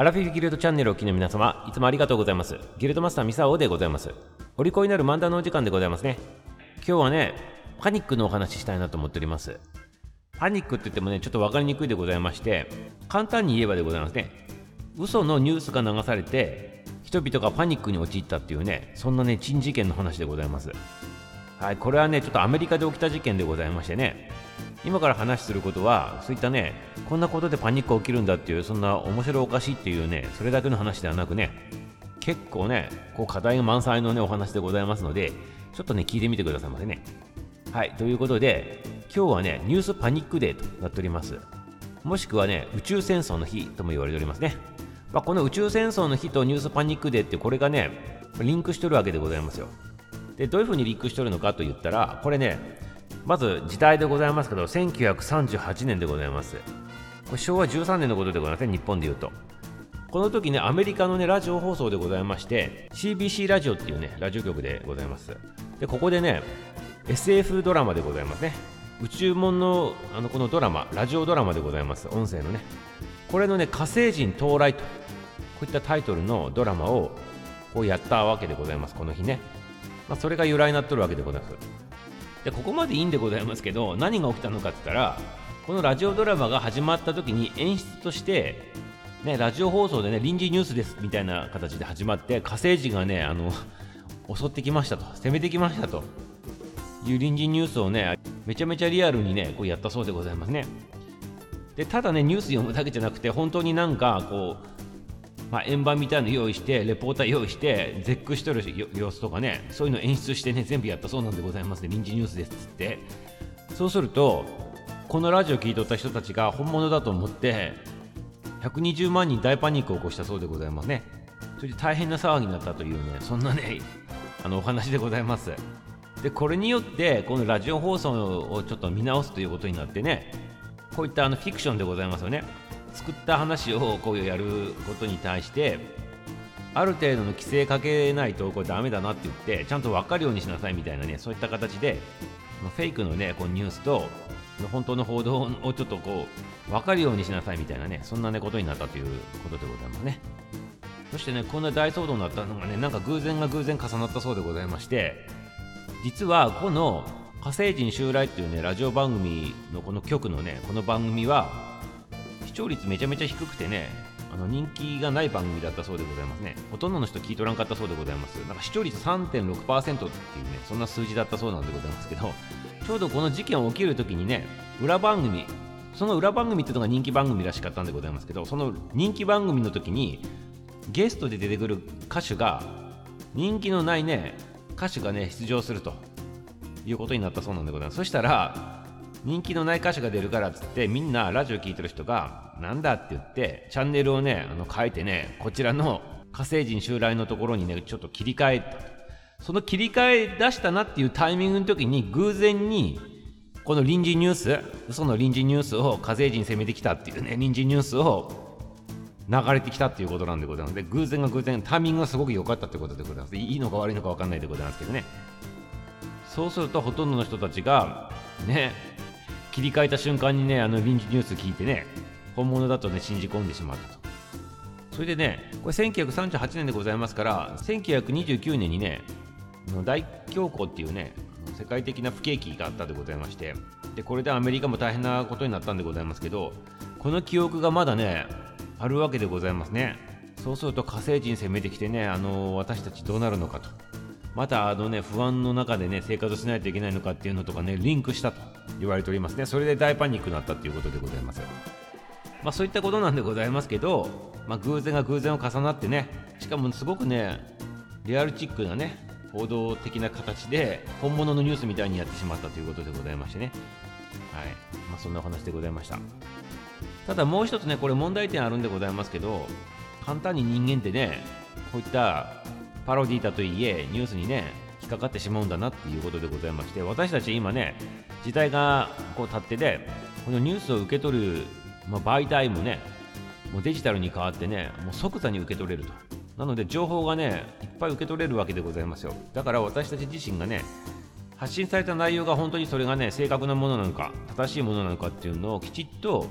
アラフィフギルドチャンネルをお聞きの皆様、いつもありがとうございます。ギルドマスターミサオでございます。お利口になる漫談のお時間でございますね。今日はね、パニックのお話ししたいなと思っております。パニックって言ってもね、ちょっと分かりにくいでございまして、簡単に言えばでございますね。嘘のニュースが流されて、人々がパニックに陥ったっていうね、そんなね、珍事件の話でございます。はい、これはね、ちょっとアメリカで起きた事件でございましてね、今から話することはそういったねこんなことでパニック起きるんだっていうそんな面白おかしいっていうねそれだけの話ではなくね結構ねこう課題が満載のねお話でございますのでちょっとね聞いてみてくださいませね。はいということで今日はねニュースパニックデーとなっております。もしくはね宇宙戦争の日とも言われておりますね、まあ、この宇宙戦争の日とニュースパニックデーってこれがねリンクしてるわけでございますよ。でどういうふうにリンクしてるのかと言ったらこれねまず時代でございますけど1938年でございます。これ昭和13年のことでございますね日本でいうと。この時ねアメリカのねラジオ放送でございまして CBC ラジオっていうねラジオ局でございます。でここでね SF ドラマでございますね。宇宙門のあのこのドラマラジオドラマでございます。音声のね。これのね火星人到来とこういったタイトルのドラマをこうやったわけでございます。この日ね、まあ、それが由来になっとるわけでございます。でここまでいいんでございますけど何が起きたのかって言ったらこのラジオドラマが始まった時に演出としてね、ラジオ放送でね臨時ニュースですみたいな形で始まって火星人がねあの襲ってきましたと攻めてきましたという臨時ニュースをねめちゃめちゃリアルにねこうやったそうでございますね。でただねニュース読むだけじゃなくて本当になんかこうまあ、円盤みたいの用意してレポーター用意して絶句しとる様子とかね。そういうの演出してね全部やったそうなんでございますね。臨時ニュースですっつって。そうするとこのラジオ聞いとった人たちが本物だと思って120万人大パニックを起こしたそうでございますね。それで大変な騒ぎになったというねそんなねあのお話でございます。でこれによってこのラジオ放送をちょっと見直すということになってねこういったあのフィクションでございますよね。作った話をこうやることに対してある程度の規制かけないとこれダメだなって言ってちゃんと分かるようにしなさいみたいなねそういった形でフェイクのねこうニュースと本当の報道をちょっとこう分かるようにしなさいみたいなねそんなねことになったということでございますね。そしてねこんな大騒動になったのがねなんか偶然が偶然重なったそうでございまして実はこの火星人襲来っていうねラジオ番組のこの局のねこの番組は聴率めちゃめちゃ低くてねあの人気がない番組だったそうでございますね。ほとんどの人聞いとらんかったそうでございます。なんか視聴率3.6%っていうねそんな数字だったそうなんでございますけどちょうどこの事件起きるときにね裏番組その裏番組っていうのが人気番組らしかったんでございますけどその人気番組の時にゲストで出てくる歌手が人気のないね歌手がね出場するということになったそうなんでございます。そしたら人気のない歌手が出るからっつってみんなラジオ聴いてる人がなんだって言ってチャンネルをねあの変えてねこちらの火星人襲来のところにねちょっと切り替えた。その切り替え出したなっていうタイミングの時に偶然にこの臨時ニュース嘘の臨時ニュースを火星人攻めてきたっていうね臨時ニュースを流れてきたっていうことなんでございます。で偶然が偶然タイミングがすごく良かったってことでございます。いいのか悪いのか分かんないでございますけどね。そうするとほとんどの人たちがね切り替えた瞬間にねあの臨時ニュース聞いてね本物だとね信じ込んでしまったと。それでねこれ1938年でございますから1929年にね大恐慌っていうね世界的な不景気があったでございましてでこれでアメリカも大変なことになったんでございますけどこの記憶がまだねあるわけでございますね。そうすると火星人攻めてきてねあの私たちどうなるのかと。またあのね不安の中でね生活しないといけないのかっていうのとかねリンクしたと言われておりますね。それで大パニックになったということでございます。まあそういったことなんでございますけど、まあ、偶然が偶然を重なってねしかもすごくねリアルチックなね報道的な形で本物のニュースみたいにやってしまったということでございましてね。はい。まあそんなお話でございました。ただもう一つねこれ問題点あるんでございますけど簡単に人間ってねこういったパロディーだといえニュースにね引っかかってしまうんだなっていうことでございまして私たち今ね時代がこう経ってでこのニュースを受け取る、まあ、媒体もねもうデジタルに変わってねもう即座に受け取れると。なので情報がねいっぱい受け取れるわけでございますよ。だから私たち自身がね発信された内容が本当にそれがね正確なものなのか正しいものなのかっていうのをきちっと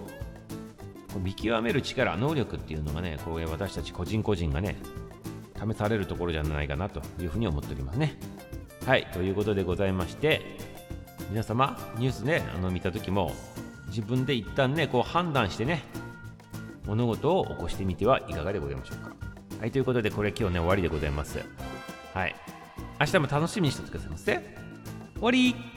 見極める力能力っていうのがねこう私たち個人個人がね試されるところじゃないかなというふうに思っておりますね。はいということでございまして皆様ニュースねあの見た時も自分で一旦ねこう判断してね物事を起こしてみてはいかがでございましょうか。はいということでこれ今日ね終わりでございます。はい。明日も楽しみにしておいてくださいませ。終わり。